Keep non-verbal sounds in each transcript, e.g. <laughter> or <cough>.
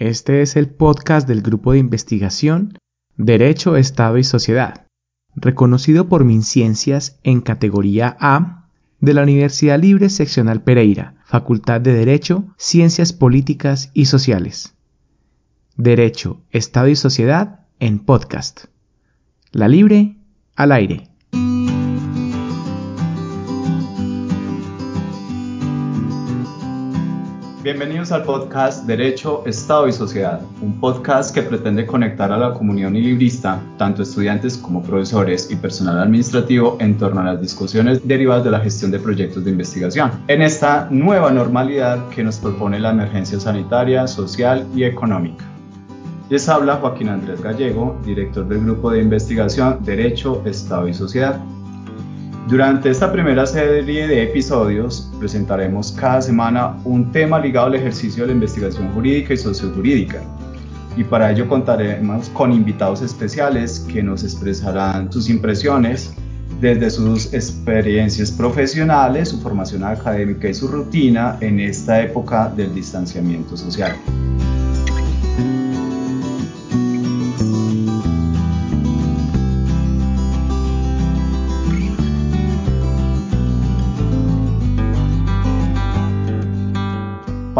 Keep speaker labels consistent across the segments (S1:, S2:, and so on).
S1: Este es el podcast del grupo de investigación Derecho, Estado y Sociedad, reconocido por MinCiencias en categoría A de la Universidad Libre Seccional Pereira, Facultad de Derecho, Ciencias Políticas y Sociales. Derecho, Estado y Sociedad en podcast. La Libre al aire.
S2: Bienvenidos al podcast Derecho, Estado y Sociedad, un podcast que pretende conectar a la comunidad librista, tanto estudiantes como profesores y personal administrativo, en torno a las discusiones derivadas de la gestión de proyectos de investigación, en esta nueva normalidad que nos propone la emergencia sanitaria, social y económica. Les habla Joaquín Andrés Gallego, director del Grupo de Investigación Derecho, Estado y Sociedad. Durante esta primera serie de episodios presentaremos cada semana un tema ligado al ejercicio de la investigación jurídica y sociojurídica. Y para ello contaremos con invitados especiales que nos expresarán sus impresiones desde sus experiencias profesionales, su formación académica y su rutina en esta época del distanciamiento social.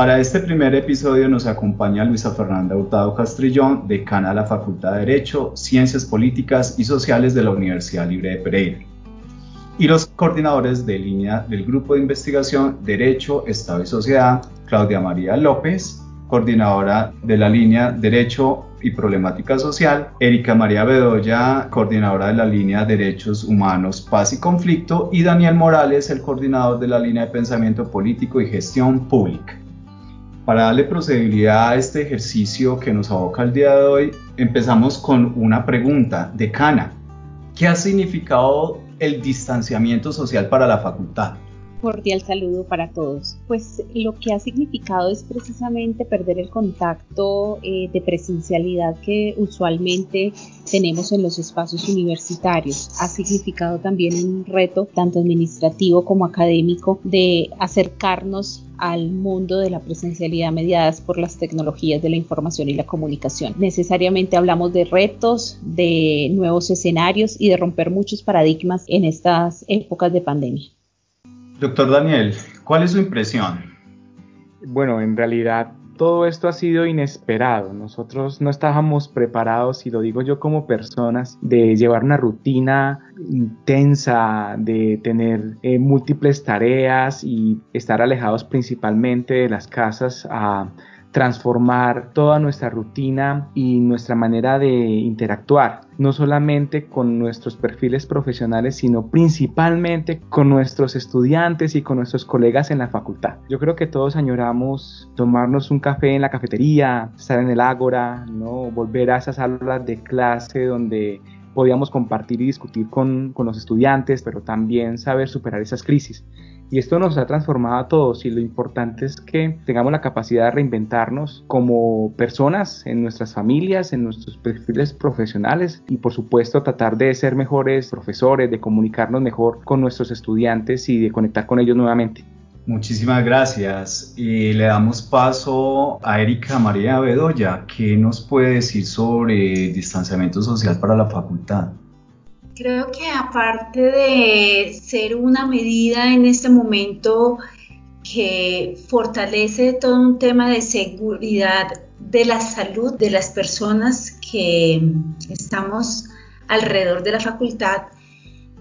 S2: Para este primer episodio nos acompaña Luisa Fernanda Hurtado Castrillón, decana de la Facultad de Derecho, Ciencias Políticas y Sociales de la Universidad Libre de Pereira. Y los coordinadores de línea del Grupo de Investigación Derecho, Estado y Sociedad, Claudia María López, coordinadora de la línea Derecho y Problemática Social, Erika María Bedoya, coordinadora de la línea Derechos Humanos, Paz y Conflicto, y Daniel Morales, el coordinador de la línea de Pensamiento Político y Gestión Pública. Para darle procedibilidad a este ejercicio que nos aboca el día de hoy, empezamos con una pregunta de Cana. ¿Qué ha significado el distanciamiento social para la facultad?
S3: cordial saludo para todos. Pues lo que ha significado es precisamente perder el contacto eh, de presencialidad que usualmente tenemos en los espacios universitarios. Ha significado también un reto tanto administrativo como académico de acercarnos al mundo de la presencialidad mediadas por las tecnologías de la información y la comunicación. Necesariamente hablamos de retos, de nuevos escenarios y de romper muchos paradigmas en estas épocas de pandemia.
S2: Doctor Daniel, ¿cuál es su impresión?
S1: Bueno, en realidad todo esto ha sido inesperado. Nosotros no estábamos preparados, y lo digo yo como personas, de llevar una rutina intensa, de tener eh, múltiples tareas y estar alejados principalmente de las casas a transformar toda nuestra rutina y nuestra manera de interactuar, no solamente con nuestros perfiles profesionales, sino principalmente con nuestros estudiantes y con nuestros colegas en la facultad. Yo creo que todos añoramos tomarnos un café en la cafetería, estar en el ágora, ¿no? volver a esas aulas de clase donde podíamos compartir y discutir con, con los estudiantes, pero también saber superar esas crisis. Y esto nos ha transformado a todos y lo importante es que tengamos la capacidad de reinventarnos como personas en nuestras familias, en nuestros perfiles profesionales y por supuesto tratar de ser mejores profesores, de comunicarnos mejor con nuestros estudiantes y de conectar con ellos nuevamente.
S2: Muchísimas gracias. Y le damos paso a Erika María Bedoya. ¿Qué nos puede decir sobre distanciamiento social para la facultad?
S4: Creo que aparte de ser una medida en este momento que fortalece todo un tema de seguridad de la salud de las personas que estamos alrededor de la facultad,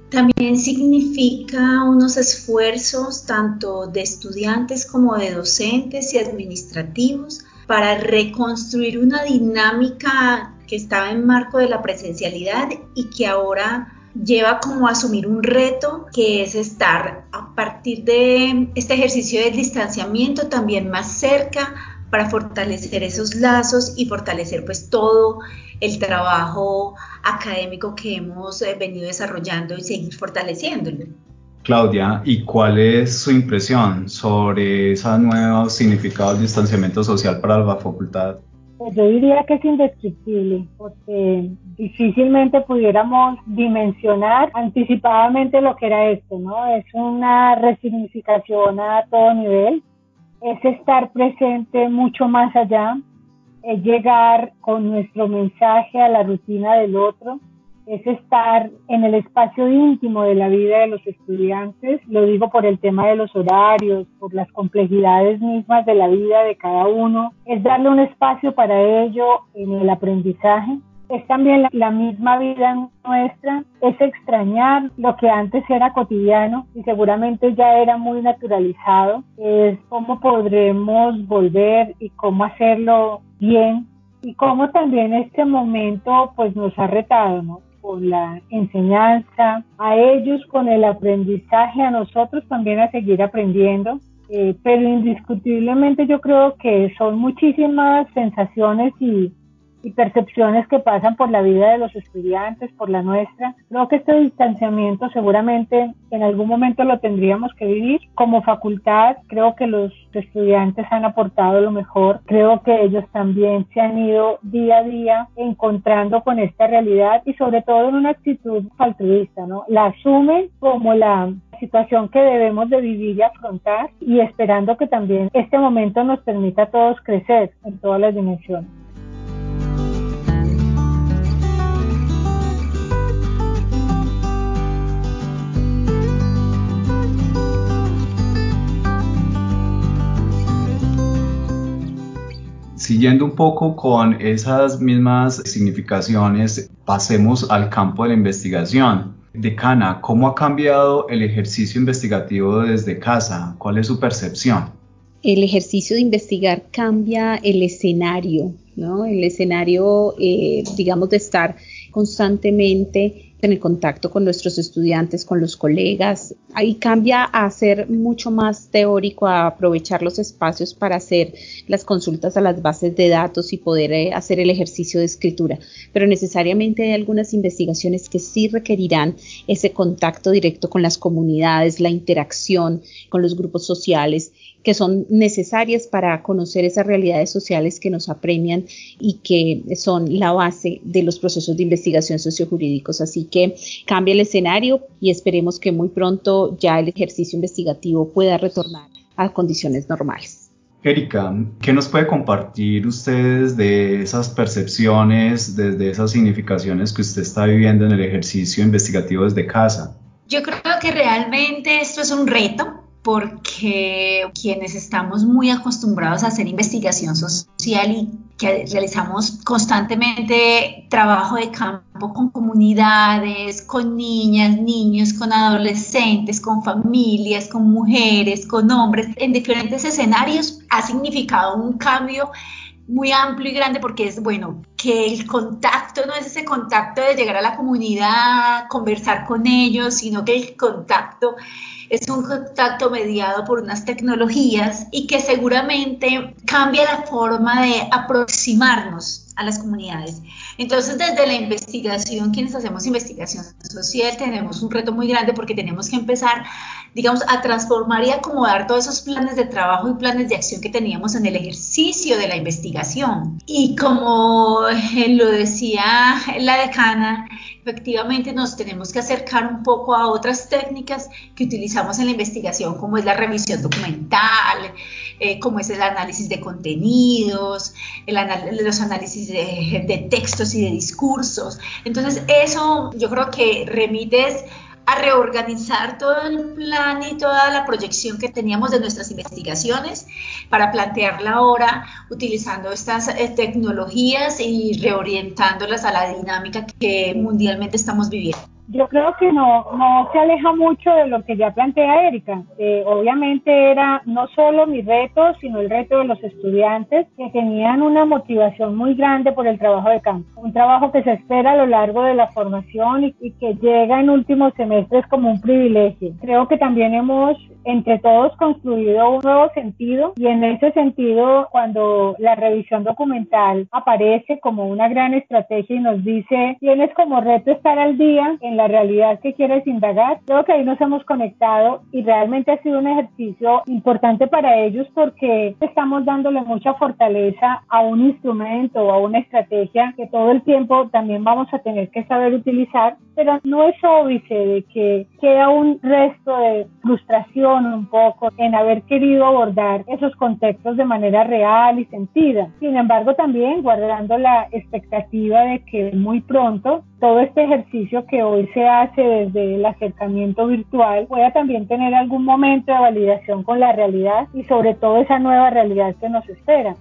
S4: también significa unos esfuerzos tanto de estudiantes como de docentes y administrativos para reconstruir una dinámica que estaba en marco de la presencialidad y que ahora lleva como a asumir un reto que es estar a partir de este ejercicio del distanciamiento también más cerca para fortalecer esos lazos y fortalecer pues todo el trabajo académico que hemos eh, venido desarrollando y seguir fortaleciéndolo.
S2: Claudia, ¿y cuál es su impresión sobre ese nuevo significado del distanciamiento social para la facultad?
S5: Pues yo diría que es indescriptible, porque difícilmente pudiéramos dimensionar anticipadamente lo que era esto, ¿no? Es una resignificación a todo nivel, es estar presente mucho más allá, es llegar con nuestro mensaje a la rutina del otro, es estar en el espacio íntimo de la vida de los estudiantes, lo digo por el tema de los horarios, por las complejidades mismas de la vida de cada uno, es darle un espacio para ello en el aprendizaje, es también la, misma vida nuestra, es extrañar lo que antes era cotidiano y seguramente ya era muy naturalizado, es cómo podremos volver y cómo hacerlo bien y cómo también este momento pues nos ha retado, ¿no? Con la enseñanza, a ellos con el aprendizaje, a nosotros también a seguir aprendiendo. Eh, pero indiscutiblemente yo creo que son muchísimas sensaciones y, y percepciones que pasan por la vida de los estudiantes, por la nuestra. Creo que este distanciamiento seguramente en algún momento lo tendríamos que vivir. Como facultad, creo que los estudiantes han aportado lo mejor. Creo que ellos también se han ido día a día encontrando con esta realidad y sobre todo en una actitud altruista, ¿no? La asumen como la situación que debemos de vivir y afrontar y esperando que también este momento nos permita a todos crecer en todas las dimensiones.
S2: Siguiendo un poco con esas mismas significaciones, pasemos al campo de la investigación. Decana, ¿cómo ha cambiado el ejercicio investigativo desde casa? ¿Cuál es su percepción?
S3: El ejercicio de investigar cambia el escenario, ¿no? El escenario, eh, digamos, de estar constantemente en el contacto con nuestros estudiantes, con los colegas. Ahí cambia a ser mucho más teórico, a aprovechar los espacios para hacer las consultas a las bases de datos y poder eh, hacer el ejercicio de escritura. Pero necesariamente hay algunas investigaciones que sí requerirán ese contacto directo con las comunidades, la interacción con los grupos sociales que son necesarias para conocer esas realidades sociales que nos apremian y que son la base de los procesos de investigación sociojurídicos. Así que cambia el escenario y esperemos que muy pronto ya el ejercicio investigativo pueda retornar a condiciones normales.
S2: Erika, ¿qué nos puede compartir ustedes de esas percepciones, desde esas significaciones que usted está viviendo en el ejercicio investigativo desde casa?
S4: Yo creo que realmente esto es un reto porque quienes estamos muy acostumbrados a hacer investigación social y que realizamos constantemente trabajo de campo con comunidades, con niñas, niños, con adolescentes, con familias, con mujeres, con hombres, en diferentes escenarios, ha significado un cambio muy amplio y grande porque es bueno que el contacto no es ese contacto de llegar a la comunidad, conversar con ellos, sino que el contacto es un contacto mediado por unas tecnologías y que seguramente cambia la forma de aproximarnos a las comunidades. Entonces, desde la investigación, quienes hacemos investigación social, tenemos un reto muy grande porque tenemos que empezar, digamos, a transformar y acomodar todos esos planes de trabajo y planes de acción que teníamos en el ejercicio de la investigación. Y como <laughs> lo decía la decana, efectivamente nos tenemos que acercar un poco a otras técnicas que utilizamos en la investigación, como es la revisión documental, eh, como es el análisis de contenidos, los análisis de, de textos y de discursos. Entonces, eso yo creo que remites a reorganizar todo el plan y toda la proyección que teníamos de nuestras investigaciones para plantearla ahora utilizando estas eh, tecnologías y reorientándolas a la dinámica que mundialmente estamos viviendo
S5: yo creo que no, no se aleja mucho de lo que ya plantea Erika. Eh, obviamente era no solo mi reto, sino el reto de los estudiantes que tenían una motivación muy grande por el trabajo de campo. Un trabajo que se espera a lo largo de la formación y, y que llega en últimos semestres como un privilegio. Creo que también hemos entre todos construido un nuevo sentido y en ese sentido cuando la revisión documental aparece como una gran estrategia y nos dice tienes como reto estar al día en la realidad que quieres indagar, creo que ahí nos hemos conectado y realmente ha sido un ejercicio importante para ellos porque estamos dándole mucha fortaleza a un instrumento o a una estrategia que todo el tiempo también vamos a tener que saber utilizar, pero no es óbice de que queda un resto de frustración un poco en haber querido abordar esos contextos de manera real y sentida. Sin embargo, también guardando la expectativa de que muy pronto todo este ejercicio que hoy se hace desde el acercamiento virtual pueda también tener algún momento de validación con la realidad y sobre todo esa nueva realidad que nos espera.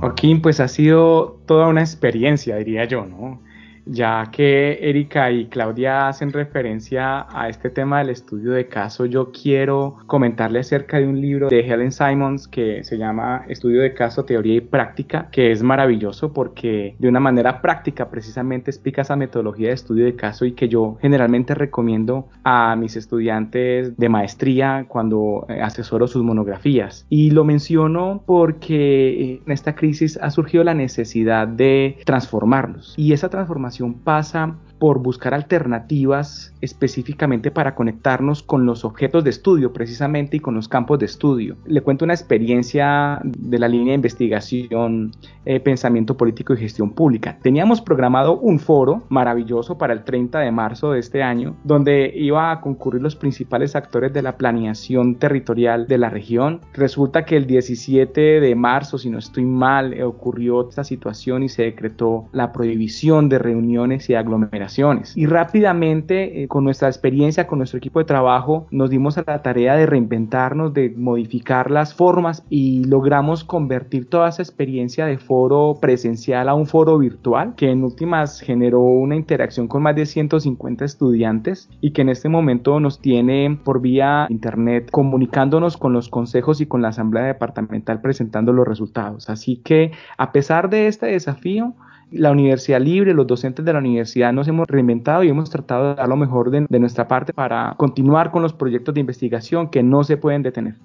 S1: Joaquín, pues ha sido toda una experiencia, diría yo, ¿no? Ya que Erika y Claudia hacen referencia a este tema del estudio de caso, yo quiero comentarle acerca de un libro de Helen Simons que se llama Estudio de caso, Teoría y Práctica, que es maravilloso porque de una manera práctica precisamente explica esa metodología de estudio de caso y que yo generalmente recomiendo a mis estudiantes de maestría cuando eh, asesoro sus monografías. Y lo menciono porque en esta crisis ha surgido la necesidad de transformarlos y esa transformación pasa por buscar alternativas específicamente para conectarnos con los objetos de estudio precisamente y con los campos de estudio. Le cuento una experiencia de la línea de investigación, eh, pensamiento político y gestión pública. Teníamos programado un foro maravilloso para el 30 de marzo de este año, donde iba a concurrir los principales actores de la planeación territorial de la región. Resulta que el 17 de marzo, si no estoy mal, ocurrió esta situación y se decretó la prohibición de reuniones y aglomeraciones. Y rápidamente, eh, con nuestra experiencia, con nuestro equipo de trabajo, nos dimos a la tarea de reinventarnos, de modificar las formas y logramos convertir toda esa experiencia de foro presencial a un foro virtual que en últimas generó una interacción con más de 150 estudiantes y que en este momento nos tiene por vía internet comunicándonos con los consejos y con la asamblea departamental presentando los resultados. Así que a pesar de este desafío, la universidad libre, los docentes de la universidad nos hemos reinventado y hemos tratado de dar lo mejor de, nuestra parte para continuar con los proyectos de investigación que no se pueden detener.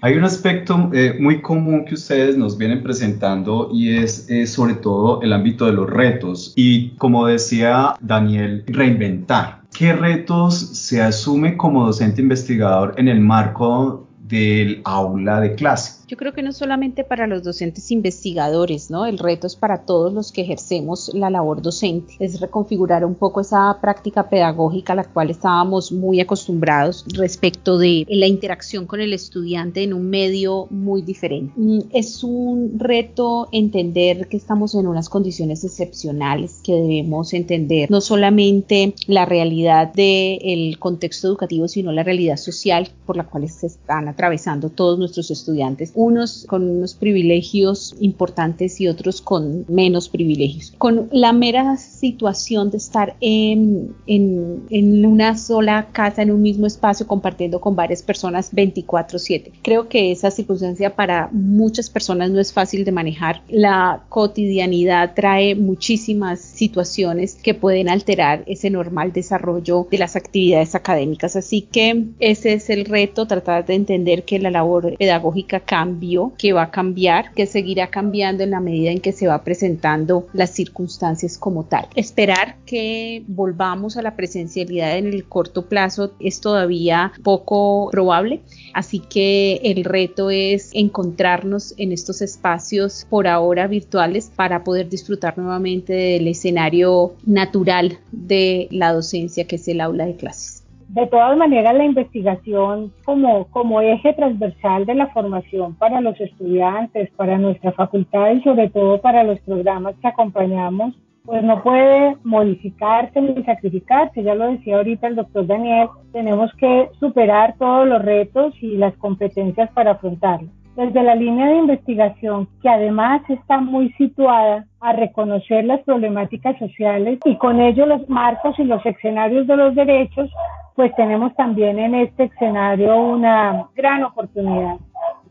S2: Hay un aspecto eh, muy común que ustedes nos vienen presentando y es sobre todo el ámbito de los retos y como decía Daniel, reinventar. ¿Qué retos se asume como docente investigador en el marco del aula de clase?
S3: Yo creo que no solamente para los docentes investigadores, ¿no? El reto es para todos los que ejercemos la labor docente, es reconfigurar un poco esa práctica pedagógica a la cual estábamos muy acostumbrados respecto de la interacción con el estudiante en un medio muy diferente. Mm, es un reto entender que estamos en unas condiciones excepcionales, que debemos entender no solamente la realidad del contexto educativo, sino la realidad social por la cual se están atravesando todos nuestros estudiantes unos con unos privilegios importantes y otros con menos privilegios. Con la mera situación de estar en, en, en una sola casa, en un mismo espacio, compartiendo con varias personas 24/7. Creo que esa circunstancia para muchas personas no es fácil de manejar. La cotidianidad trae muchísimas situaciones que pueden alterar ese normal desarrollo de las actividades académicas. Así que ese es el reto, tratar de entender que la labor pedagógica cambia que va a cambiar, que seguirá cambiando en la medida en que se va presentando las circunstancias como tal. Esperar que volvamos a la presencialidad en el corto plazo es todavía poco probable, así que el reto es encontrarnos en estos espacios por ahora virtuales para poder disfrutar nuevamente del escenario natural de la docencia que es el aula de clases.
S5: De todas maneras, la investigación como, como eje transversal de la formación para los estudiantes, para nuestra facultad y sobre todo para los programas que acompañamos, pues no puede modificarse ni sacrificarse. Ya lo decía ahorita el doctor Daniel, tenemos que superar todos los retos y las competencias para afrontarlos. Desde la línea de investigación, que además está muy situada a reconocer las problemáticas sociales y con ello los marcos y los escenarios de los derechos, pues tenemos también en este escenario una gran oportunidad.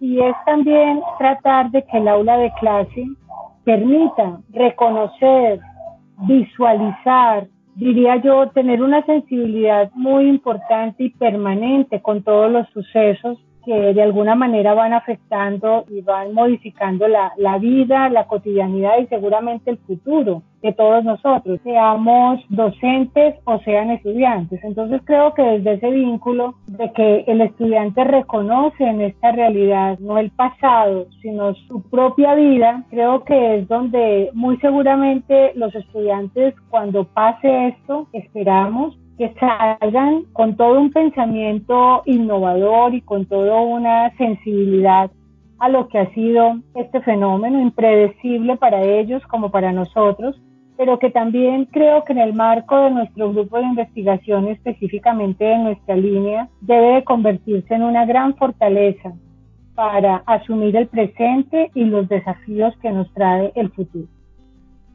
S5: Y es también tratar de que el aula de clase permita reconocer, visualizar, diría yo, tener una sensibilidad muy importante y permanente con todos los sucesos que de alguna manera van afectando y van modificando la, la vida, la cotidianidad y seguramente el futuro de todos nosotros, seamos docentes o sean estudiantes. Entonces creo que desde ese vínculo de que el estudiante reconoce en esta realidad no el pasado, sino su propia vida, creo que es donde muy seguramente los estudiantes cuando pase esto, esperamos que salgan con todo un pensamiento innovador y con toda una sensibilidad a lo que ha sido este fenómeno impredecible para ellos como para nosotros, pero que también creo que en el marco de nuestro grupo de investigación, específicamente de nuestra línea, debe de convertirse en una gran fortaleza para asumir el presente y los desafíos que nos trae el futuro.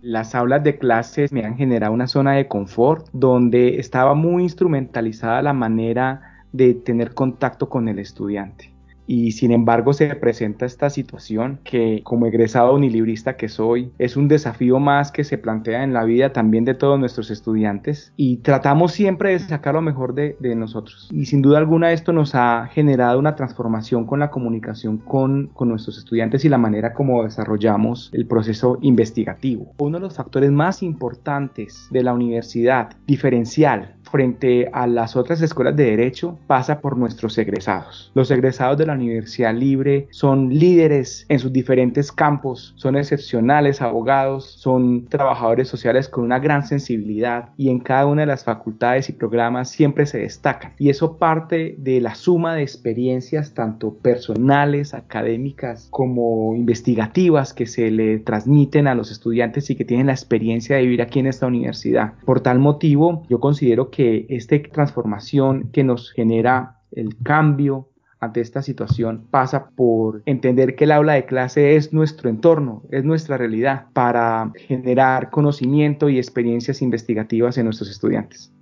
S1: Las aulas de clases me han generado una zona de confort donde estaba muy instrumentalizada la manera de tener contacto con el estudiante y sin embargo se presenta esta situación que como egresado unilibrista que soy es un desafío más que se plantea en la vida también de todos nuestros estudiantes y tratamos siempre de sacar lo mejor de, nosotros y sin duda alguna esto nos ha generado una transformación con la comunicación con, con nuestros estudiantes y la manera como desarrollamos el proceso investigativo. Uno de los factores más importantes de la universidad diferencial frente a las otras escuelas de derecho pasa por nuestros egresados. Los egresados de la Universidad Libre son líderes en sus diferentes campos, son excepcionales abogados, son trabajadores sociales con una gran sensibilidad y en cada una de las facultades y programas siempre se destacan. Y eso parte de la suma de experiencias tanto personales, académicas como investigativas que se le transmiten a los estudiantes y que tienen la experiencia de vivir aquí en esta universidad. Por tal motivo, yo considero que esta transformación que nos genera el cambio ante esta situación pasa por entender que el aula de clase es nuestro entorno, es nuestra realidad para generar conocimiento y experiencias investigativas en nuestros estudiantes.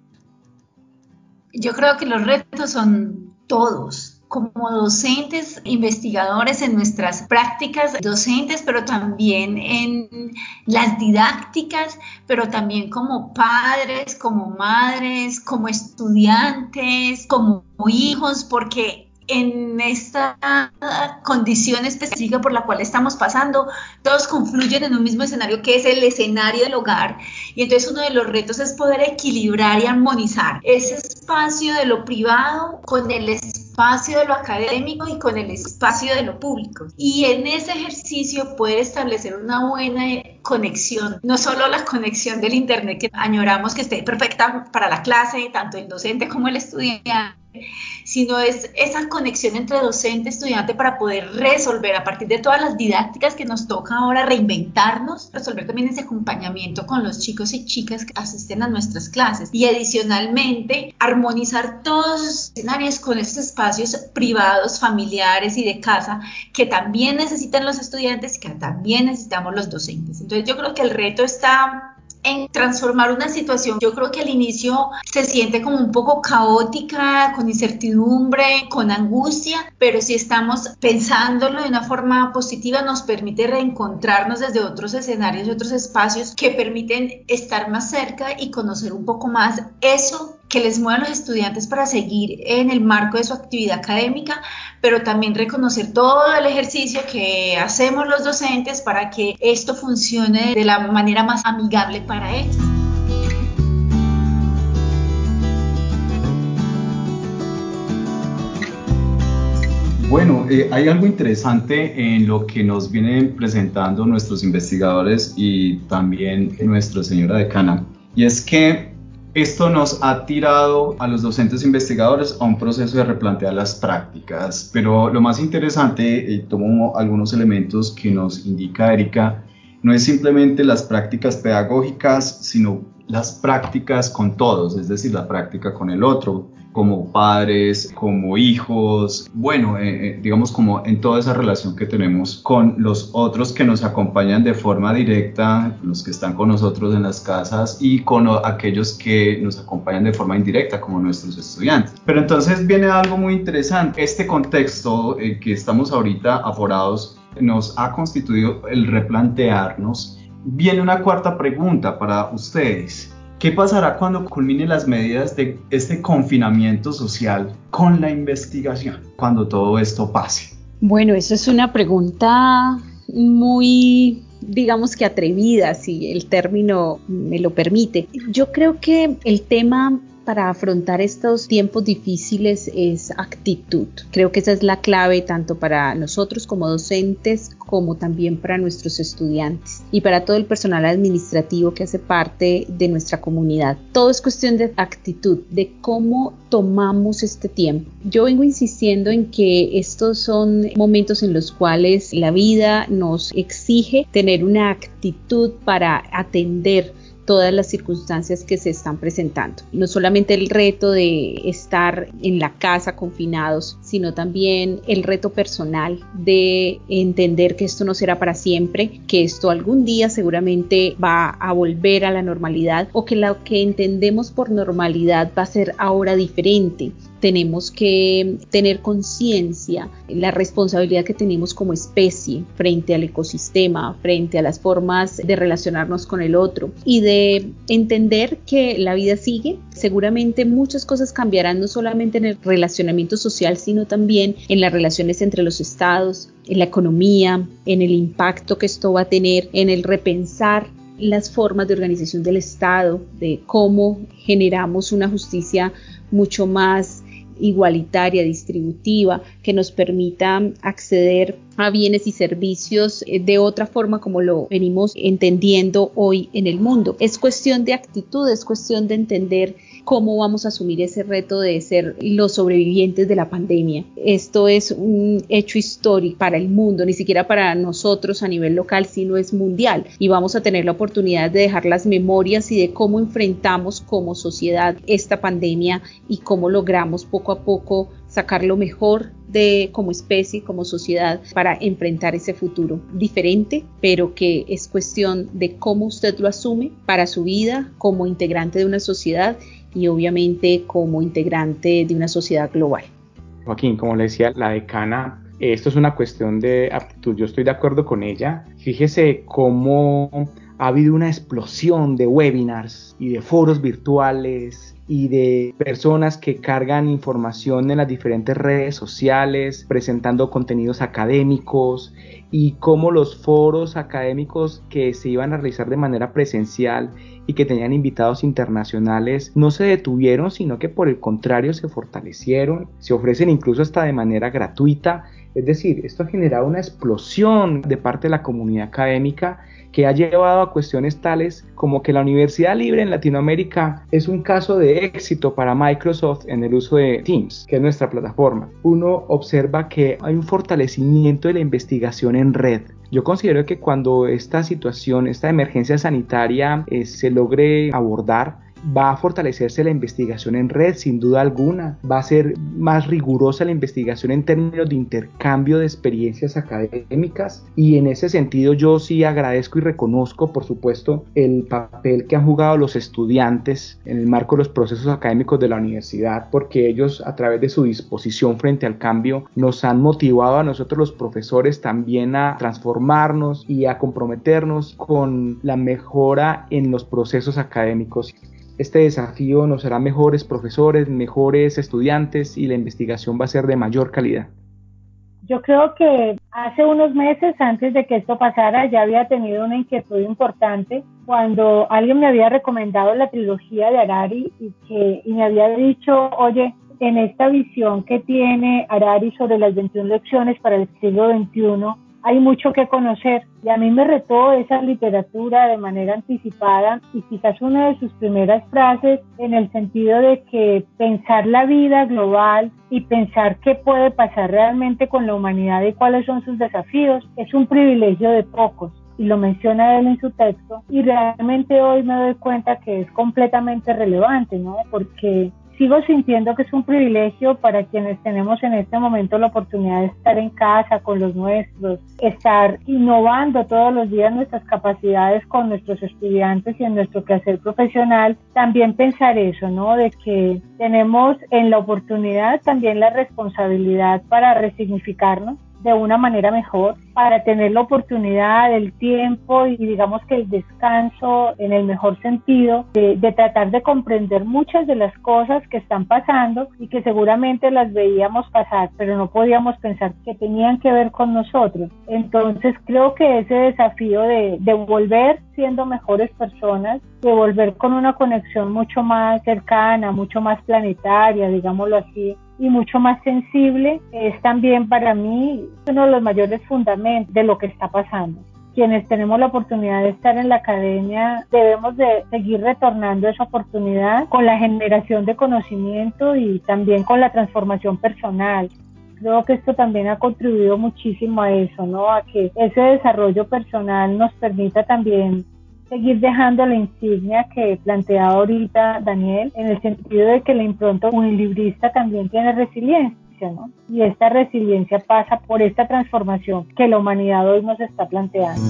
S4: Yo creo que los retos son todos, como docentes, investigadores en nuestras prácticas docentes, pero también en las didácticas, pero también como padres, como madres, como estudiantes, como hijos, porque en esta condición específica por la cual estamos pasando, todos confluyen en un mismo escenario que es el escenario del hogar. Y entonces uno de los retos es poder equilibrar y armonizar ese espacio de lo privado con el espacio de lo académico y con el espacio de lo público. Y en ese ejercicio poder establecer una buena conexión, no solo la conexión del Internet que añoramos que esté perfecta para la clase, tanto el docente como el estudiante, sino es esa conexión entre docente y estudiante para poder resolver a partir de todas las didácticas que nos toca ahora reinventarnos, resolver también ese acompañamiento con los chicos y chicas que asisten a nuestras clases y adicionalmente armonizar todos los escenarios con esos espacios privados, familiares y de casa que también necesitan los estudiantes y que también necesitamos los docentes. Entonces yo creo que el reto está en transformar una situación. Yo creo que al inicio se siente como un poco caótica, con incertidumbre, con angustia, pero si estamos pensándolo de una forma positiva nos permite reencontrarnos desde otros escenarios otros espacios que permiten estar más cerca y conocer un poco más eso que les mueva a los estudiantes para seguir en el marco de su actividad académica, pero también reconocer todo el ejercicio que hacemos los docentes para que esto funcione de la manera más amigable para ellos.
S2: Bueno, eh, hay algo interesante en lo que nos vienen presentando nuestros investigadores y también nuestra señora decana, y es que esto nos ha tirado a los docentes investigadores a un proceso de replantear las prácticas, pero lo más interesante, y tomo algunos elementos que nos indica Erika, no es simplemente las prácticas pedagógicas, sino las prácticas con todos, es decir, la práctica con el otro, como padres, como hijos, bueno, eh, eh, digamos como en toda esa relación que tenemos con los otros que nos acompañan de forma directa, los que están con nosotros en las casas y con aquellos que nos acompañan de forma indirecta, como nuestros estudiantes. Pero entonces viene algo muy interesante, este contexto en que estamos ahorita aforados nos ha constituido el replantearnos. Viene una cuarta pregunta para ustedes ¿Qué pasará cuando culmine las medidas de este confinamiento social con la investigación, cuando todo esto pase?
S3: Bueno, eso es una pregunta muy digamos que atrevida, si el término me lo permite. Yo creo que el tema para afrontar estos tiempos difíciles es actitud. Creo que esa es la clave tanto para nosotros como docentes como también para nuestros estudiantes y para todo el personal administrativo que hace parte de nuestra comunidad. Todo es cuestión de actitud, de cómo tomamos este tiempo. Yo vengo insistiendo en que estos son momentos en los cuales la vida nos exige tener una actitud para atender todas las circunstancias que se están presentando. No solamente el reto de estar en la casa confinados, sino también el reto personal de entender que esto no será para siempre, que esto algún día seguramente va a volver a la normalidad o que lo que entendemos por normalidad va a ser ahora diferente tenemos que tener conciencia la responsabilidad que tenemos como especie frente al ecosistema, frente a las formas de relacionarnos con el otro y de entender que la vida sigue. Seguramente muchas cosas cambiarán no solamente en el relacionamiento social, sino también en las relaciones entre los estados, en la economía, en el impacto que esto va a tener, en el repensar las formas de organización del Estado, de cómo generamos una justicia mucho más igualitaria, distributiva, que nos permita acceder a bienes y servicios eh, de otra forma como lo venimos entendiendo hoy en el mundo. Es cuestión de actitud, es cuestión de entender cómo vamos a asumir ese reto de ser los sobrevivientes de la pandemia. Esto es un hecho histórico para el mundo, ni siquiera para nosotros a nivel local, sino es mundial. Y vamos a tener la oportunidad de dejar las memorias y de cómo enfrentamos como sociedad esta pandemia y cómo logramos poco a poco sacar lo mejor de como especie, como sociedad, para enfrentar ese futuro diferente, pero que es cuestión de cómo usted lo asume para su vida como integrante de una sociedad y obviamente como integrante de una sociedad global.
S1: Joaquín, como le decía la decana, esto es una cuestión de aptitud, yo estoy de acuerdo con ella. Fíjese cómo ha habido una explosión de webinars y de foros virtuales y de personas que cargan información en las diferentes redes sociales, presentando contenidos académicos y cómo los foros académicos que se iban a realizar de manera presencial y que tenían invitados internacionales no se detuvieron, sino que por el contrario se fortalecieron, se ofrecen incluso hasta de manera gratuita. Es decir, esto ha generado una explosión de parte de la comunidad académica que ha llevado a cuestiones tales como que la Universidad Libre en Latinoamérica es un caso de éxito para Microsoft en el uso de Teams, que es nuestra plataforma. Uno observa que hay un fortalecimiento de la investigación en red. Yo considero que cuando esta situación, esta emergencia sanitaria eh, se logre abordar, va a fortalecerse la investigación en red sin duda alguna, va a ser más rigurosa la investigación en términos de intercambio de experiencias académicas. Y en ese sentido yo sí agradezco y reconozco por supuesto el papel que han jugado los estudiantes en el marco de los procesos académicos de la universidad porque ellos a través de su disposición frente al cambio nos han motivado a nosotros los profesores también a transformarnos y a comprometernos con la mejora en los procesos académicos este desafío nos hará mejores profesores, mejores estudiantes y la investigación va a ser de mayor calidad.
S5: Yo creo que hace unos meses antes de que esto pasara ya había tenido una inquietud importante cuando alguien me había recomendado la trilogía de Harari y, que, y me había dicho, oye, en esta visión que tiene Harari sobre las 21 lecciones para el siglo XXI, hay mucho que conocer y a mí me retó esa literatura de manera anticipada y quizás una de sus primeras frases en el sentido de que pensar la vida global y pensar qué puede pasar realmente con la humanidad y cuáles son sus desafíos es un privilegio de pocos y lo menciona él en su texto y realmente hoy me doy cuenta que es completamente relevante, ¿no? Porque sigo sintiendo que es un privilegio para quienes tenemos en este momento la oportunidad de estar en casa con los nuestros, estar innovando todos los días nuestras capacidades con nuestros estudiantes y en nuestro quehacer profesional, también pensar eso, ¿no? De que tenemos en la oportunidad también la responsabilidad para resignificarnos de una manera mejor para tener la oportunidad, el tiempo y digamos que el descanso en el mejor sentido de, de, tratar de comprender muchas de las cosas que están pasando y que seguramente las veíamos pasar, pero no podíamos pensar que tenían que ver con nosotros. Entonces creo que ese desafío de, de volver siendo mejores personas, de volver con una conexión mucho más cercana, mucho más planetaria, digámoslo así, y mucho más sensible, es también para mí uno de los mayores fundamentos de lo que está pasando. Quienes tenemos la oportunidad de estar en la academia debemos de seguir retornando esa oportunidad con la generación de conocimiento y también con la transformación personal. Creo que esto también ha contribuido muchísimo a eso, ¿no? A que ese desarrollo personal nos permita también seguir dejando la insignia que plantea ahorita Daniel, en el sentido de que la impronta unilibrista también tiene resiliencia, ¿no? Y esta resiliencia pasa por esta transformación que la humanidad hoy nos está planteando.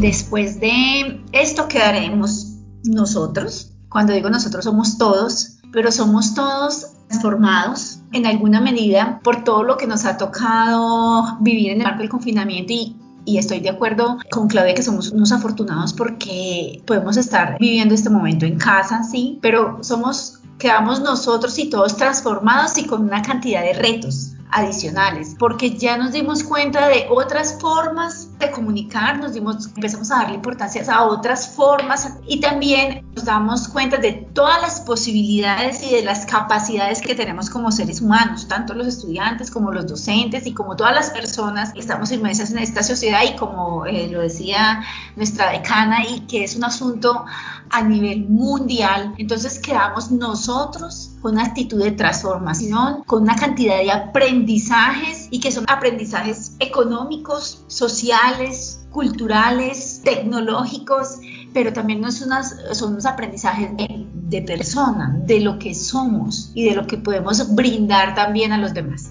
S4: Después de esto quedaremos nosotros. Cuando digo nosotros somos todos, pero somos todos transformados en alguna medida por todo lo que nos ha tocado vivir en el marco del confinamiento y, y estoy de acuerdo con Claudia que somos unos afortunados porque podemos estar viviendo este momento en casa, sí, pero somos, quedamos nosotros y todos transformados y con una cantidad de retos adicionales, porque ya nos dimos cuenta de otras formas de comunicar, nos dimos, empezamos a darle importancia a otras formas y también nos damos cuenta de todas las posibilidades y de las capacidades que tenemos como seres humanos, tanto los estudiantes como los docentes y como todas las personas que estamos inmersas en esta sociedad y como eh, lo decía nuestra decana y que es un asunto a nivel mundial, entonces quedamos nosotros con una actitud de transformación, con una cantidad de aprendizajes y que son aprendizajes económicos, sociales, culturales, tecnológicos, pero también son unos aprendizajes de persona, de lo que somos y de lo que podemos brindar también a los demás.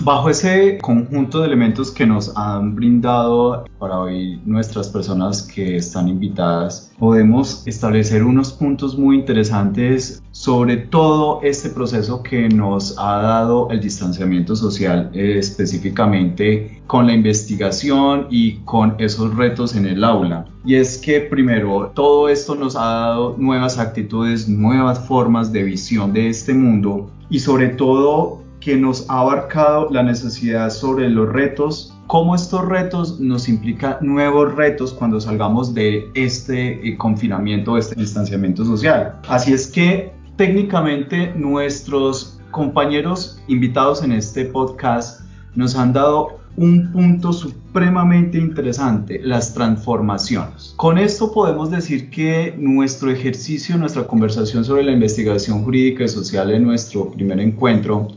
S2: Bajo ese conjunto de elementos que nos han brindado para hoy nuestras personas que están invitadas, podemos establecer unos puntos muy interesantes sobre todo este proceso que nos ha dado el distanciamiento social, eh, específicamente con la investigación y con esos retos en el aula. Y es que primero, todo esto nos ha dado nuevas actitudes, nuevas formas de visión de este mundo y sobre todo que nos ha abarcado la necesidad sobre los retos, cómo estos retos nos implican nuevos retos cuando salgamos de este eh, confinamiento, este distanciamiento social. Así es que técnicamente nuestros compañeros invitados en este podcast nos han dado un punto supremamente interesante, las transformaciones. Con esto podemos decir que nuestro ejercicio, nuestra conversación sobre la investigación jurídica y social en nuestro primer encuentro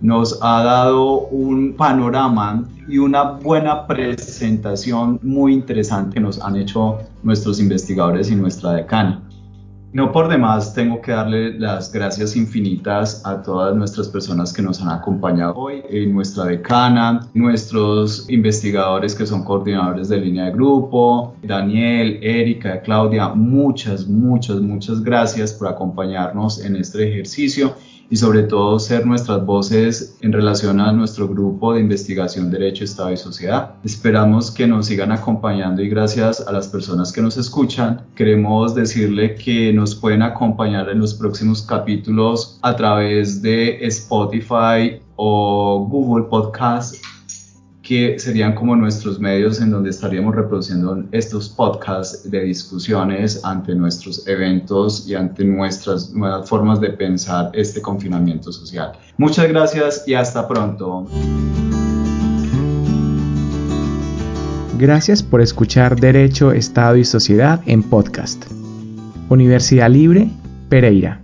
S2: nos ha dado un panorama y una buena presentación muy interesante que nos han hecho nuestros investigadores y nuestra decana. No por demás tengo que darle las gracias infinitas a todas nuestras personas que nos han acompañado hoy, eh, nuestra decana, nuestros investigadores que son coordinadores de línea de grupo, Daniel, Erika, Claudia, muchas, muchas, muchas gracias por acompañarnos en este ejercicio y sobre todo ser nuestras voces en relación a nuestro grupo de investigación Derecho, Estado y Sociedad. Esperamos que nos sigan acompañando y gracias a las personas que nos escuchan, queremos decirle que nos pueden acompañar en los próximos capítulos a través de Spotify o Google Podcast que serían como nuestros medios en donde estaríamos reproduciendo estos podcasts de discusiones ante nuestros eventos y ante nuestras nuevas formas de pensar este confinamiento social. Muchas gracias y hasta pronto.
S1: Gracias por escuchar Derecho, Estado y Sociedad en podcast. Universidad Libre, Pereira.